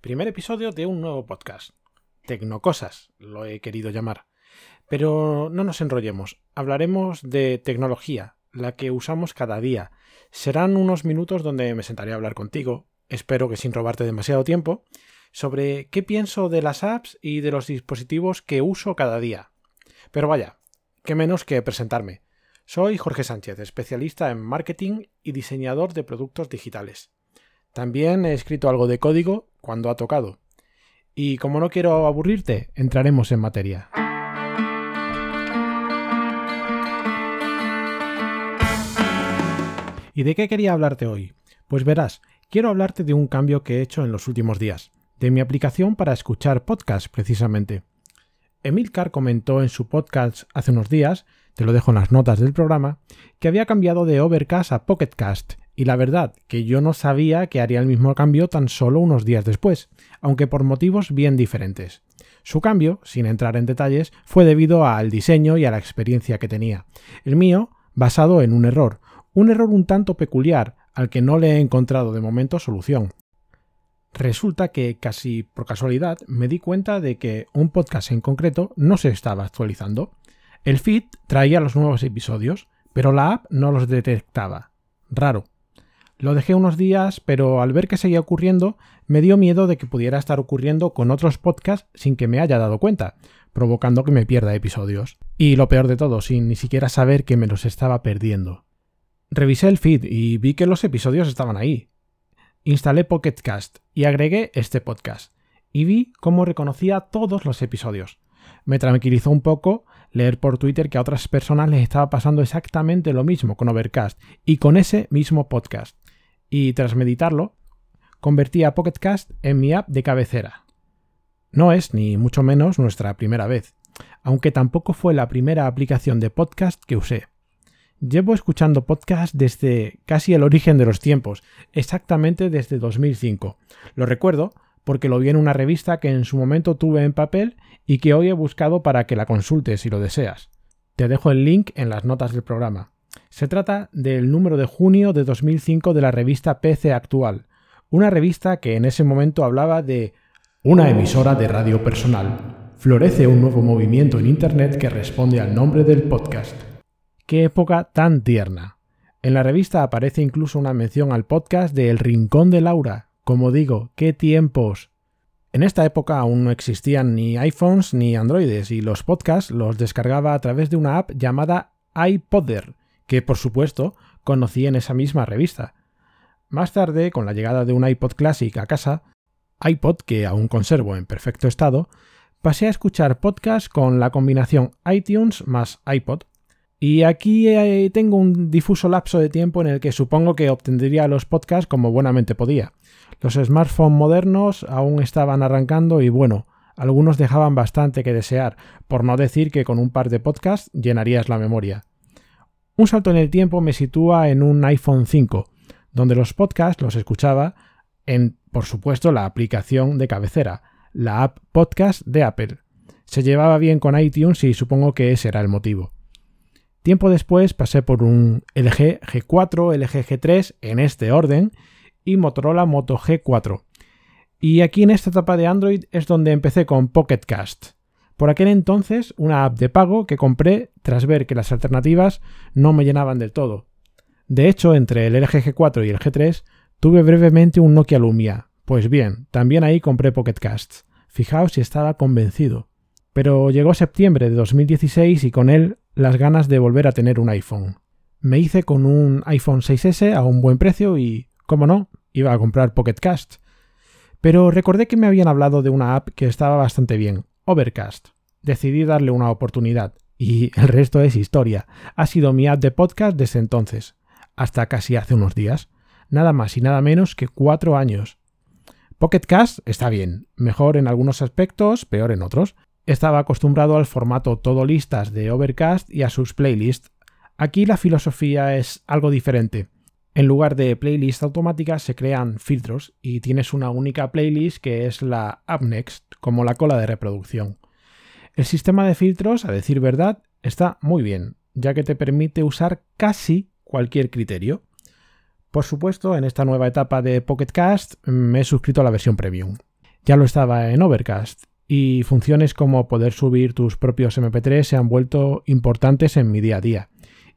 Primer episodio de un nuevo podcast. Tecnocosas, lo he querido llamar. Pero no nos enrollemos, hablaremos de tecnología, la que usamos cada día. Serán unos minutos donde me sentaré a hablar contigo, espero que sin robarte demasiado tiempo, sobre qué pienso de las apps y de los dispositivos que uso cada día. Pero vaya, qué menos que presentarme. Soy Jorge Sánchez, especialista en marketing y diseñador de productos digitales. También he escrito algo de código cuando ha tocado. Y como no quiero aburrirte, entraremos en materia. ¿Y de qué quería hablarte hoy? Pues verás, quiero hablarte de un cambio que he hecho en los últimos días, de mi aplicación para escuchar podcasts precisamente. Emilcar comentó en su podcast hace unos días, te lo dejo en las notas del programa, que había cambiado de Overcast a Pocketcast y la verdad que yo no sabía que haría el mismo cambio tan solo unos días después, aunque por motivos bien diferentes. Su cambio, sin entrar en detalles, fue debido al diseño y a la experiencia que tenía. El mío, basado en un error, un error un tanto peculiar al que no le he encontrado de momento solución. Resulta que casi por casualidad me di cuenta de que un podcast en concreto no se estaba actualizando. El feed traía los nuevos episodios, pero la app no los detectaba. Raro. Lo dejé unos días, pero al ver que seguía ocurriendo, me dio miedo de que pudiera estar ocurriendo con otros podcasts sin que me haya dado cuenta, provocando que me pierda episodios. Y lo peor de todo, sin ni siquiera saber que me los estaba perdiendo. Revisé el feed y vi que los episodios estaban ahí. Instalé Pocketcast y agregué este podcast. Y vi cómo reconocía todos los episodios. Me tranquilizó un poco leer por Twitter que a otras personas les estaba pasando exactamente lo mismo con Overcast y con ese mismo podcast y tras meditarlo, convertí a Pocketcast en mi app de cabecera. No es ni mucho menos nuestra primera vez, aunque tampoco fue la primera aplicación de podcast que usé. Llevo escuchando podcast desde casi el origen de los tiempos, exactamente desde 2005. Lo recuerdo porque lo vi en una revista que en su momento tuve en papel y que hoy he buscado para que la consultes si lo deseas. Te dejo el link en las notas del programa. Se trata del número de junio de 2005 de la revista PC Actual, una revista que en ese momento hablaba de una emisora de radio personal. Florece un nuevo movimiento en Internet que responde al nombre del podcast. Qué época tan tierna. En la revista aparece incluso una mención al podcast de El Rincón de Laura. Como digo, qué tiempos. En esta época aún no existían ni iPhones ni Androides y los podcasts los descargaba a través de una app llamada iPodder, que por supuesto conocí en esa misma revista. Más tarde, con la llegada de un iPod Classic a casa, iPod que aún conservo en perfecto estado, pasé a escuchar podcasts con la combinación iTunes más iPod. Y aquí eh, tengo un difuso lapso de tiempo en el que supongo que obtendría los podcasts como buenamente podía. Los smartphones modernos aún estaban arrancando y bueno, algunos dejaban bastante que desear, por no decir que con un par de podcasts llenarías la memoria. Un salto en el tiempo me sitúa en un iPhone 5, donde los podcasts los escuchaba en, por supuesto, la aplicación de cabecera, la app Podcast de Apple. Se llevaba bien con iTunes y supongo que ese era el motivo. Tiempo después pasé por un LG G4, LG G3 en este orden y Motorola Moto G4. Y aquí en esta etapa de Android es donde empecé con Pocket Cast. Por aquel entonces, una app de pago que compré tras ver que las alternativas no me llenaban del todo. De hecho, entre el LG G4 y el G3 tuve brevemente un Nokia Lumia. Pues bien, también ahí compré Pocket Casts. Fijaos si estaba convencido. Pero llegó septiembre de 2016 y con él las ganas de volver a tener un iPhone. Me hice con un iPhone 6S a un buen precio y, como no, iba a comprar Pocket Cast. Pero recordé que me habían hablado de una app que estaba bastante bien, Overcast. Decidí darle una oportunidad y el resto es historia. Ha sido mi app de podcast desde entonces, hasta casi hace unos días. Nada más y nada menos que cuatro años. Pocket Cast está bien, mejor en algunos aspectos, peor en otros. Estaba acostumbrado al formato todo listas de Overcast y a sus playlists. Aquí la filosofía es algo diferente. En lugar de playlists automáticas se crean filtros y tienes una única playlist que es la UpNext, como la cola de reproducción. El sistema de filtros, a decir verdad, está muy bien, ya que te permite usar casi cualquier criterio. Por supuesto, en esta nueva etapa de Pocket Cast me he suscrito a la versión premium. Ya lo estaba en Overcast y funciones como poder subir tus propios MP3 se han vuelto importantes en mi día a día.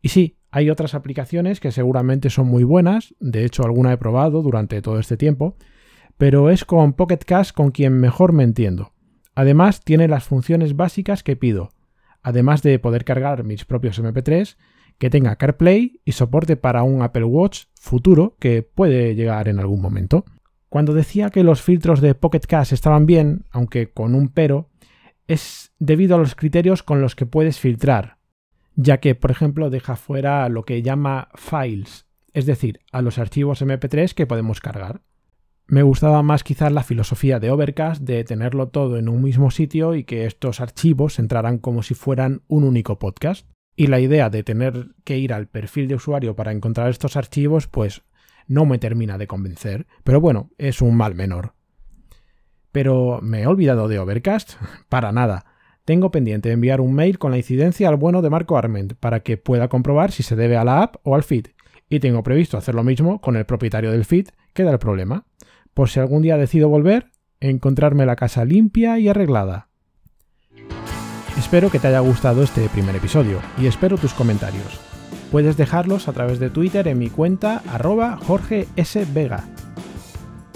Y sí, hay otras aplicaciones que seguramente son muy buenas, de hecho alguna he probado durante todo este tiempo, pero es con Pocket Cash con quien mejor me entiendo. Además tiene las funciones básicas que pido, además de poder cargar mis propios MP3, que tenga CarPlay y soporte para un Apple Watch futuro que puede llegar en algún momento. Cuando decía que los filtros de Pocket Cash estaban bien, aunque con un pero, es debido a los criterios con los que puedes filtrar, ya que, por ejemplo, deja fuera lo que llama files, es decir, a los archivos MP3 que podemos cargar. Me gustaba más quizás la filosofía de Overcast de tenerlo todo en un mismo sitio y que estos archivos entraran como si fueran un único podcast. Y la idea de tener que ir al perfil de usuario para encontrar estos archivos, pues no me termina de convencer. Pero bueno, es un mal menor. Pero ¿me he olvidado de Overcast? Para nada. Tengo pendiente enviar un mail con la incidencia al bueno de Marco Arment para que pueda comprobar si se debe a la app o al feed. Y tengo previsto hacer lo mismo con el propietario del feed, que da el problema por si algún día decido volver, encontrarme la casa limpia y arreglada. Espero que te haya gustado este primer episodio y espero tus comentarios. Puedes dejarlos a través de Twitter en mi cuenta arroba Jorge S. Vega.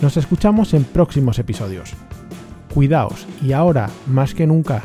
Nos escuchamos en próximos episodios. Cuidaos y ahora, más que nunca,